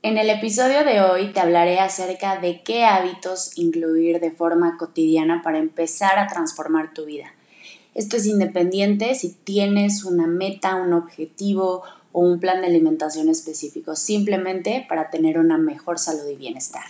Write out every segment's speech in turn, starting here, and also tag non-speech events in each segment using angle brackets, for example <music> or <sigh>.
En el episodio de hoy te hablaré acerca de qué hábitos incluir de forma cotidiana para empezar a transformar tu vida. Esto es independiente si tienes una meta, un objetivo o un plan de alimentación específico, simplemente para tener una mejor salud y bienestar.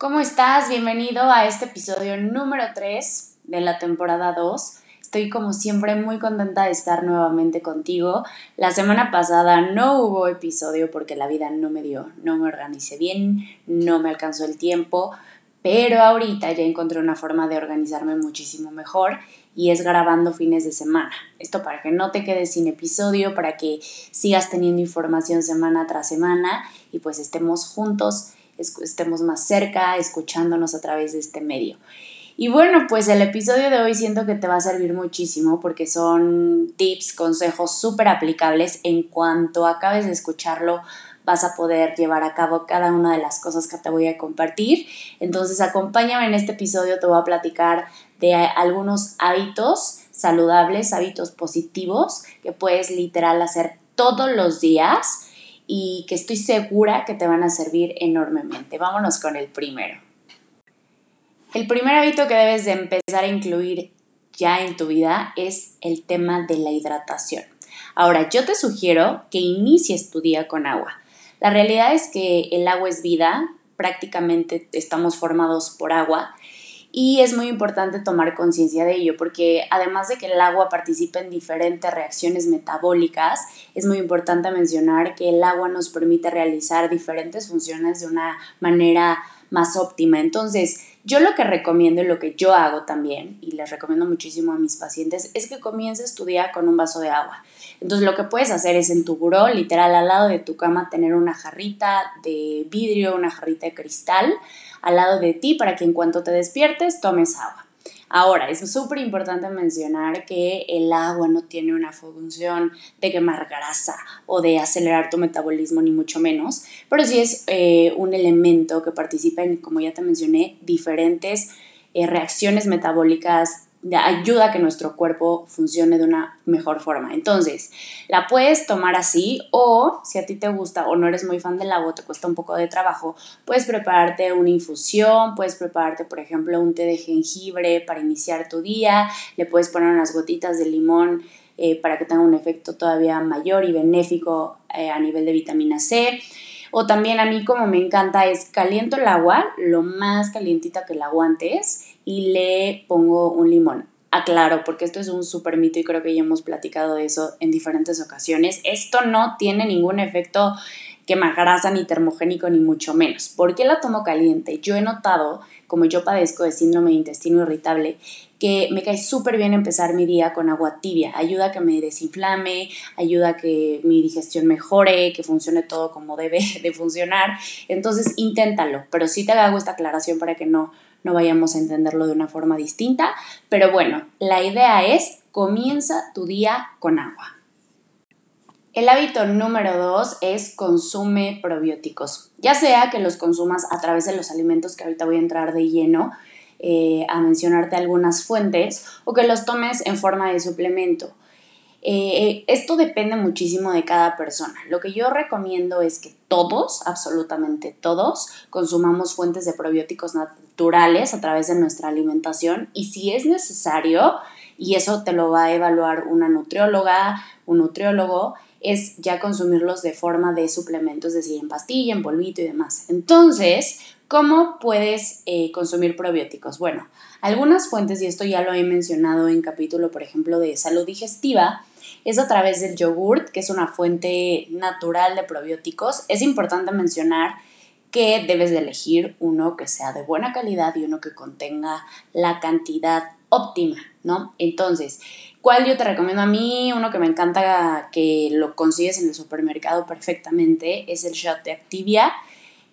¿Cómo estás? Bienvenido a este episodio número 3 de la temporada 2. Estoy como siempre muy contenta de estar nuevamente contigo. La semana pasada no hubo episodio porque la vida no me dio, no me organicé bien, no me alcanzó el tiempo, pero ahorita ya encontré una forma de organizarme muchísimo mejor y es grabando fines de semana. Esto para que no te quedes sin episodio, para que sigas teniendo información semana tras semana y pues estemos juntos estemos más cerca, escuchándonos a través de este medio. Y bueno, pues el episodio de hoy siento que te va a servir muchísimo porque son tips, consejos súper aplicables. En cuanto acabes de escucharlo, vas a poder llevar a cabo cada una de las cosas que te voy a compartir. Entonces acompáñame en este episodio, te voy a platicar de algunos hábitos saludables, hábitos positivos que puedes literal hacer todos los días y que estoy segura que te van a servir enormemente. Vámonos con el primero. El primer hábito que debes de empezar a incluir ya en tu vida es el tema de la hidratación. Ahora, yo te sugiero que inicies tu día con agua. La realidad es que el agua es vida, prácticamente estamos formados por agua y es muy importante tomar conciencia de ello porque además de que el agua participa en diferentes reacciones metabólicas, es muy importante mencionar que el agua nos permite realizar diferentes funciones de una manera más óptima. Entonces, yo lo que recomiendo y lo que yo hago también, y les recomiendo muchísimo a mis pacientes, es que comiences tu día con un vaso de agua. Entonces, lo que puedes hacer es en tu buró, literal, al lado de tu cama, tener una jarrita de vidrio, una jarrita de cristal al lado de ti para que en cuanto te despiertes tomes agua. Ahora, es súper importante mencionar que el agua no tiene una función de quemar grasa o de acelerar tu metabolismo, ni mucho menos, pero sí es eh, un elemento que participa en, como ya te mencioné, diferentes eh, reacciones metabólicas ayuda a que nuestro cuerpo funcione de una mejor forma. Entonces, la puedes tomar así o si a ti te gusta o no eres muy fan del agua, te cuesta un poco de trabajo, puedes prepararte una infusión, puedes prepararte, por ejemplo, un té de jengibre para iniciar tu día, le puedes poner unas gotitas de limón eh, para que tenga un efecto todavía mayor y benéfico eh, a nivel de vitamina C. O también a mí como me encanta es caliento el agua, lo más calientita que la aguantes y le pongo un limón. Aclaro, porque esto es un súper mito y creo que ya hemos platicado de eso en diferentes ocasiones. Esto no tiene ningún efecto quemagrasa ni termogénico ni mucho menos. ¿Por qué la tomo caliente? Yo he notado, como yo padezco de síndrome de intestino irritable, que me cae súper bien empezar mi día con agua tibia. Ayuda a que me desinflame, ayuda a que mi digestión mejore, que funcione todo como debe <laughs> de funcionar. Entonces, inténtalo, pero sí te hago esta aclaración para que no no vayamos a entenderlo de una forma distinta, pero bueno, la idea es comienza tu día con agua. El hábito número dos es consume probióticos, ya sea que los consumas a través de los alimentos que ahorita voy a entrar de lleno eh, a mencionarte algunas fuentes o que los tomes en forma de suplemento. Eh, esto depende muchísimo de cada persona. Lo que yo recomiendo es que todos, absolutamente todos, consumamos fuentes de probióticos naturales a través de nuestra alimentación y si es necesario, y eso te lo va a evaluar una nutrióloga, un nutriólogo, es ya consumirlos de forma de suplementos, es decir, en pastilla, en polvito y demás. Entonces, ¿cómo puedes eh, consumir probióticos? Bueno, algunas fuentes, y esto ya lo he mencionado en capítulo, por ejemplo, de salud digestiva, es a través del yogurt, que es una fuente natural de probióticos. Es importante mencionar que debes de elegir uno que sea de buena calidad y uno que contenga la cantidad óptima, ¿no? Entonces, ¿cuál yo te recomiendo a mí? Uno que me encanta que lo consigues en el supermercado perfectamente es el shot de Activia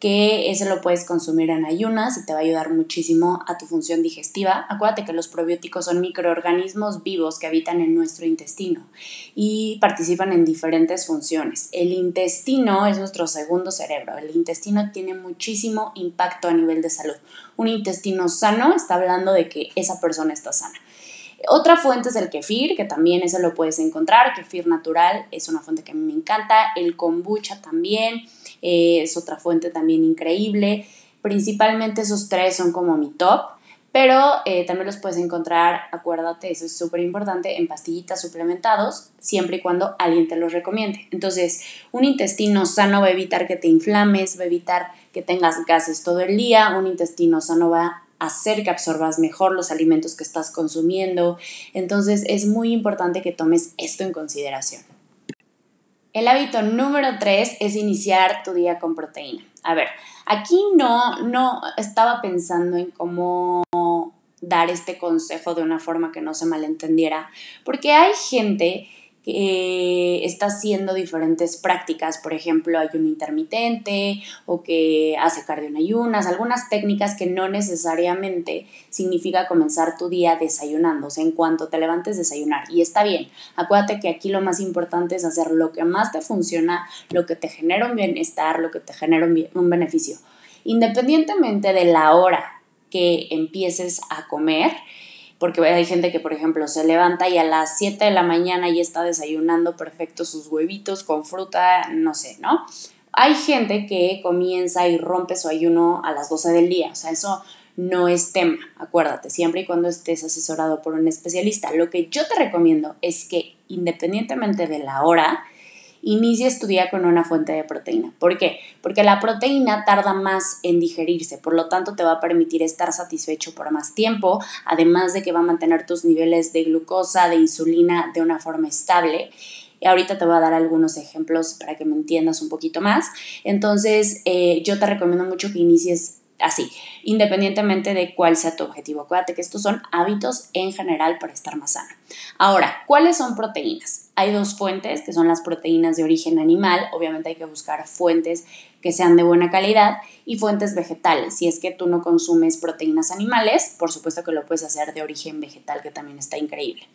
que ese lo puedes consumir en ayunas y te va a ayudar muchísimo a tu función digestiva. Acuérdate que los probióticos son microorganismos vivos que habitan en nuestro intestino y participan en diferentes funciones. El intestino es nuestro segundo cerebro. El intestino tiene muchísimo impacto a nivel de salud. Un intestino sano está hablando de que esa persona está sana. Otra fuente es el kefir, que también ese lo puedes encontrar. Kefir natural es una fuente que a mí me encanta. El kombucha también eh, es otra fuente también increíble. Principalmente esos tres son como mi top. Pero eh, también los puedes encontrar, acuérdate, eso es súper importante, en pastillitas suplementados, siempre y cuando alguien te los recomiende. Entonces, un intestino sano va a evitar que te inflames, va a evitar que tengas gases todo el día, un intestino sano va a hacer que absorbas mejor los alimentos que estás consumiendo. Entonces, es muy importante que tomes esto en consideración. El hábito número 3 es iniciar tu día con proteína. A ver, aquí no, no estaba pensando en cómo dar este consejo de una forma que no se malentendiera, porque hay gente que está haciendo diferentes prácticas, por ejemplo, ayuno intermitente o que hace cardio en ayunas, algunas técnicas que no necesariamente significa comenzar tu día desayunando, o sea, en cuanto te levantes desayunar. Y está bien, acuérdate que aquí lo más importante es hacer lo que más te funciona, lo que te genera un bienestar, lo que te genera un, un beneficio. Independientemente de la hora que empieces a comer, porque hay gente que, por ejemplo, se levanta y a las 7 de la mañana ya está desayunando perfecto sus huevitos con fruta, no sé, ¿no? Hay gente que comienza y rompe su ayuno a las 12 del día, o sea, eso no es tema, acuérdate, siempre y cuando estés asesorado por un especialista. Lo que yo te recomiendo es que independientemente de la hora, inicies tu día con una fuente de proteína. ¿Por qué? Porque la proteína tarda más en digerirse, por lo tanto te va a permitir estar satisfecho por más tiempo, además de que va a mantener tus niveles de glucosa, de insulina de una forma estable. Y ahorita te voy a dar algunos ejemplos para que me entiendas un poquito más. Entonces, eh, yo te recomiendo mucho que inicies así, independientemente de cuál sea tu objetivo. Acuérdate que estos son hábitos en general para estar más sano. Ahora, ¿cuáles son proteínas? Hay dos fuentes, que son las proteínas de origen animal. Obviamente hay que buscar fuentes que sean de buena calidad y fuentes vegetales. Si es que tú no consumes proteínas animales, por supuesto que lo puedes hacer de origen vegetal, que también está increíble.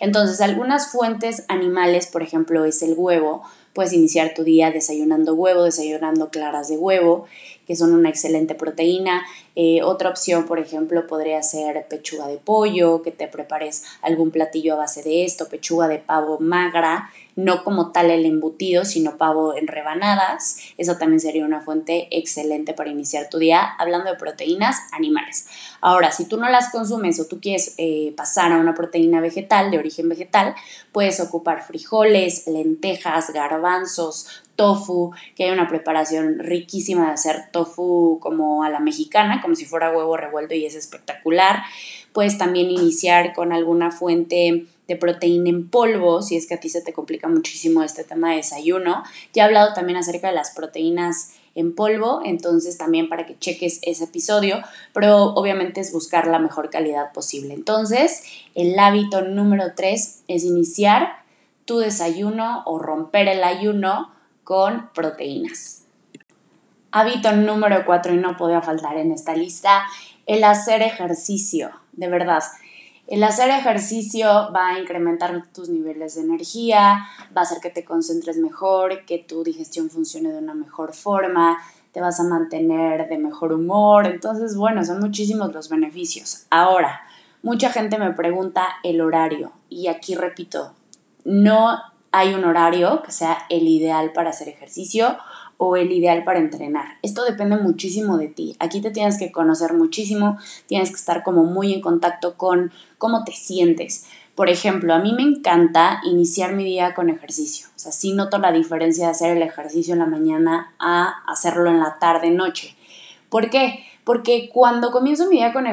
Entonces, algunas fuentes animales, por ejemplo, es el huevo. Puedes iniciar tu día desayunando huevo, desayunando claras de huevo que son una excelente proteína. Eh, otra opción, por ejemplo, podría ser pechuga de pollo, que te prepares algún platillo a base de esto, pechuga de pavo magra, no como tal el embutido, sino pavo en rebanadas. Eso también sería una fuente excelente para iniciar tu día hablando de proteínas animales. Ahora, si tú no las consumes o tú quieres eh, pasar a una proteína vegetal, de origen vegetal, puedes ocupar frijoles, lentejas, garbanzos, tofu, que hay una preparación riquísima de hacer tofu como a la mexicana, como si fuera huevo revuelto y es espectacular. Puedes también iniciar con alguna fuente de proteína en polvo, si es que a ti se te complica muchísimo este tema de desayuno. Ya he hablado también acerca de las proteínas en polvo, entonces también para que cheques ese episodio, pero obviamente es buscar la mejor calidad posible. Entonces, el hábito número 3 es iniciar tu desayuno o romper el ayuno con proteínas. Hábito número 4 y no podía faltar en esta lista, el hacer ejercicio, de verdad. El hacer ejercicio va a incrementar tus niveles de energía, va a hacer que te concentres mejor, que tu digestión funcione de una mejor forma, te vas a mantener de mejor humor. Entonces, bueno, son muchísimos los beneficios. Ahora, mucha gente me pregunta el horario y aquí repito, no hay un horario que sea el ideal para hacer ejercicio o el ideal para entrenar. Esto depende muchísimo de ti. Aquí te tienes que conocer muchísimo, tienes que estar como muy en contacto con cómo te sientes. Por ejemplo, a mí me encanta iniciar mi día con ejercicio. O sea, sí noto la diferencia de hacer el ejercicio en la mañana a hacerlo en la tarde, noche. ¿Por qué? Porque cuando comienzo mi día con,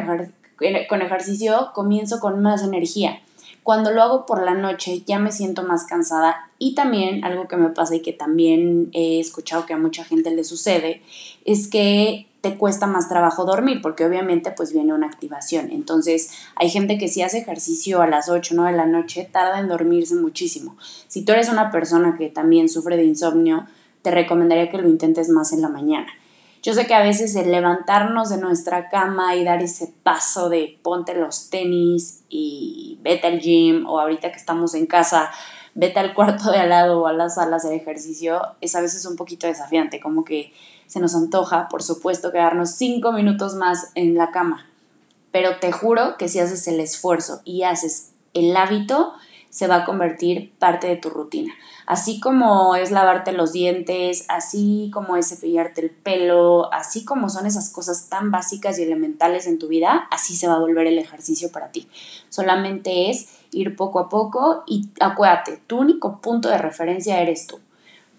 con ejercicio, comienzo con más energía. Cuando lo hago por la noche ya me siento más cansada y también algo que me pasa y que también he escuchado que a mucha gente le sucede es que te cuesta más trabajo dormir porque obviamente pues viene una activación. Entonces hay gente que si hace ejercicio a las 8 o 9 de la noche tarda en dormirse muchísimo. Si tú eres una persona que también sufre de insomnio, te recomendaría que lo intentes más en la mañana. Yo sé que a veces el levantarnos de nuestra cama y dar ese paso de ponte los tenis y vete al gym o ahorita que estamos en casa, vete al cuarto de al lado o a las salas de ejercicio, es a veces un poquito desafiante, como que se nos antoja, por supuesto, quedarnos cinco minutos más en la cama. Pero te juro que si haces el esfuerzo y haces el hábito, se va a convertir parte de tu rutina. Así como es lavarte los dientes, así como es cepillarte el pelo, así como son esas cosas tan básicas y elementales en tu vida, así se va a volver el ejercicio para ti. Solamente es ir poco a poco y acuérdate, tu único punto de referencia eres tú.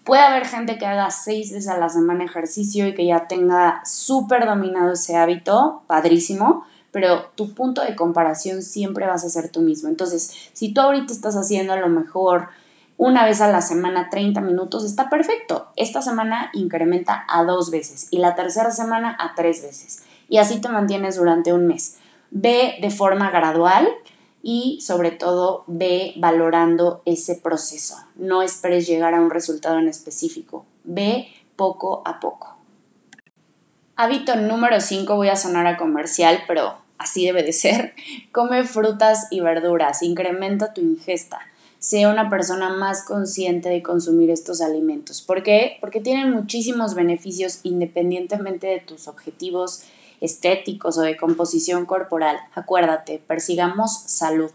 Puede haber gente que haga seis veces a la semana ejercicio y que ya tenga súper dominado ese hábito, padrísimo, pero tu punto de comparación siempre vas a ser tú mismo. Entonces, si tú ahorita estás haciendo a lo mejor una vez a la semana 30 minutos, está perfecto. Esta semana incrementa a dos veces y la tercera semana a tres veces. Y así te mantienes durante un mes. Ve de forma gradual y sobre todo ve valorando ese proceso. No esperes llegar a un resultado en específico. Ve poco a poco. Hábito número 5, voy a sonar a comercial, pero así debe de ser. Come frutas y verduras, incrementa tu ingesta. Sea una persona más consciente de consumir estos alimentos. ¿Por qué? Porque tienen muchísimos beneficios independientemente de tus objetivos estéticos o de composición corporal. Acuérdate, persigamos salud.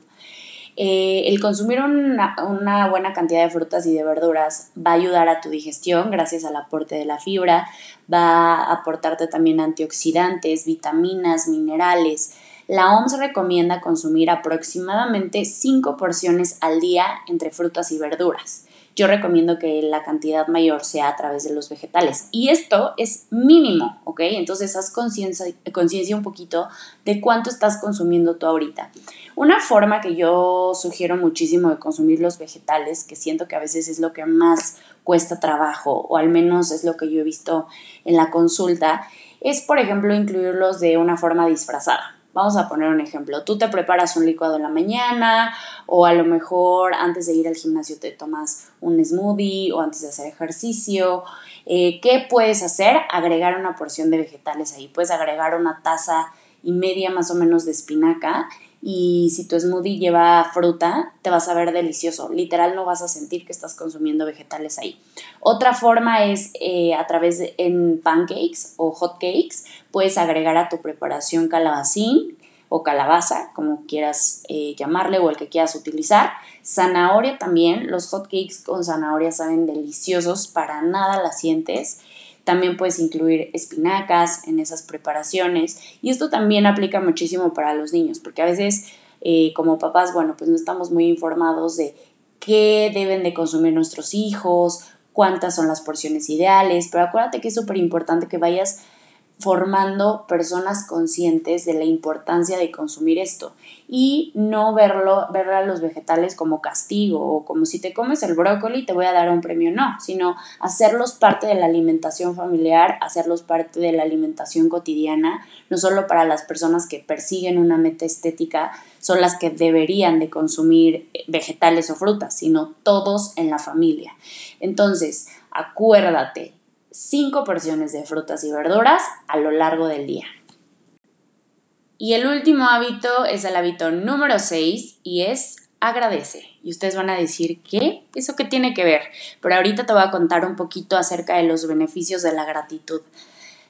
Eh, el consumir una, una, buena cantidad de frutas y de verduras va a ayudar a tu digestión gracias al aporte de la fibra, va a aportarte también antioxidantes, vitaminas, minerales. La OMS recomienda consumir aproximadamente 5 porciones al día entre frutas y verduras yo recomiendo que la cantidad mayor sea a través de los vegetales. Y esto es mínimo, ¿ok? Entonces haz conciencia un poquito de cuánto estás consumiendo tú ahorita. Una forma que yo sugiero muchísimo de consumir los vegetales, que siento que a veces es lo que más cuesta trabajo, o al menos es lo que yo he visto en la consulta, es por ejemplo incluirlos de una forma disfrazada. Vamos a poner un ejemplo. Tú te preparas un licuado en la mañana o a lo mejor antes de ir al gimnasio te tomas un smoothie o antes de hacer ejercicio. Eh, ¿Qué puedes hacer? Agregar una porción de vegetales ahí. Puedes agregar una taza y media más o menos de espinaca y si tu smoothie lleva fruta, te vas a ver delicioso. Literal no vas a sentir que estás consumiendo vegetales ahí. Otra forma es eh, a través de en pancakes o hot cakes, puedes agregar a tu preparación calabacín o calabaza, como quieras eh, llamarle o el que quieras utilizar. Zanahoria también, los hot cakes con zanahoria saben deliciosos, para nada las sientes. También puedes incluir espinacas en esas preparaciones. Y esto también aplica muchísimo para los niños, porque a veces eh, como papás, bueno, pues no estamos muy informados de qué deben de consumir nuestros hijos, cuántas son las porciones ideales, pero acuérdate que es súper importante que vayas formando personas conscientes de la importancia de consumir esto y no verlo, ver a los vegetales como castigo o como si te comes el brócoli te voy a dar un premio, no, sino hacerlos parte de la alimentación familiar, hacerlos parte de la alimentación cotidiana, no solo para las personas que persiguen una meta estética, son las que deberían de consumir vegetales o frutas, sino todos en la familia. Entonces, acuérdate, cinco porciones de frutas y verduras a lo largo del día. Y el último hábito es el hábito número 6 y es agradece. Y ustedes van a decir, ¿qué? ¿Eso qué tiene que ver? Pero ahorita te voy a contar un poquito acerca de los beneficios de la gratitud,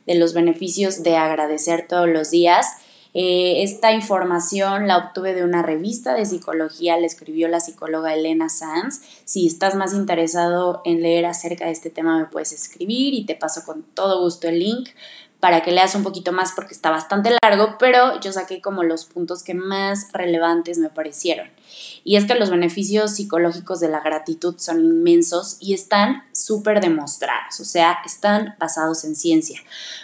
de los beneficios de agradecer todos los días eh, esta información la obtuve de una revista de psicología, la escribió la psicóloga Elena Sanz. Si estás más interesado en leer acerca de este tema, me puedes escribir y te paso con todo gusto el link para que leas un poquito más porque está bastante largo, pero yo saqué como los puntos que más relevantes me parecieron. Y es que los beneficios psicológicos de la gratitud son inmensos y están súper demostrados, o sea, están basados en ciencia.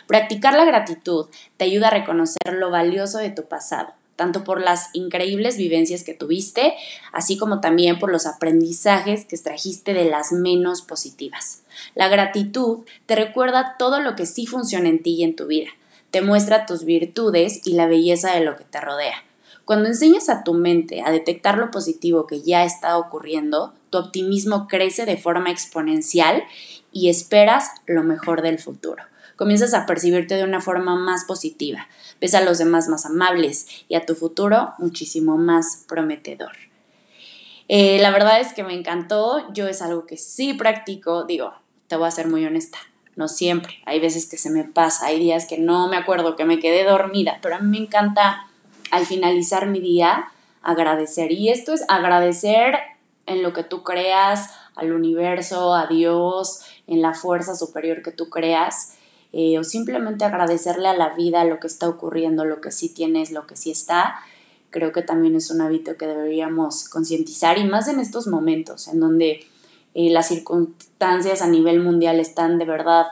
Practicar la gratitud te ayuda a reconocer lo valioso de tu pasado tanto por las increíbles vivencias que tuviste, así como también por los aprendizajes que extrajiste de las menos positivas. La gratitud te recuerda todo lo que sí funciona en ti y en tu vida, te muestra tus virtudes y la belleza de lo que te rodea. Cuando enseñas a tu mente a detectar lo positivo que ya está ocurriendo, tu optimismo crece de forma exponencial y esperas lo mejor del futuro. comienzas a percibirte de una forma más positiva, ves a los demás más amables y a tu futuro muchísimo más prometedor. Eh, la verdad es que me encantó, yo es algo que sí practico, digo, te voy a ser muy honesta, no siempre, hay veces que se me pasa, hay días que no me acuerdo, que me quedé dormida, pero a mí me encanta al finalizar mi día agradecer. Y esto es agradecer en lo que tú creas, al universo, a Dios, en la fuerza superior que tú creas, eh, o simplemente agradecerle a la vida lo que está ocurriendo, lo que sí tienes, lo que sí está. Creo que también es un hábito que deberíamos concientizar y más en estos momentos en donde eh, las circunstancias a nivel mundial están de verdad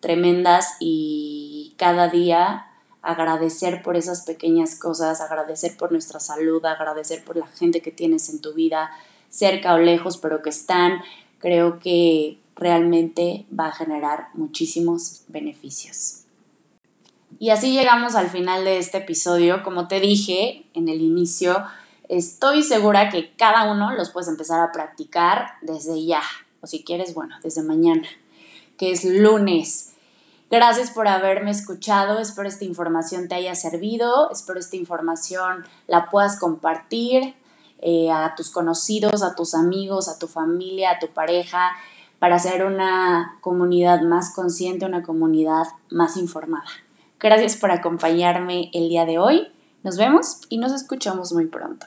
tremendas y cada día agradecer por esas pequeñas cosas, agradecer por nuestra salud, agradecer por la gente que tienes en tu vida, cerca o lejos, pero que están, creo que realmente va a generar muchísimos beneficios. Y así llegamos al final de este episodio. Como te dije en el inicio, estoy segura que cada uno los puedes empezar a practicar desde ya, o si quieres, bueno, desde mañana, que es lunes. Gracias por haberme escuchado, espero esta información te haya servido, espero esta información la puedas compartir eh, a tus conocidos, a tus amigos, a tu familia, a tu pareja, para ser una comunidad más consciente, una comunidad más informada. Gracias por acompañarme el día de hoy. Nos vemos y nos escuchamos muy pronto.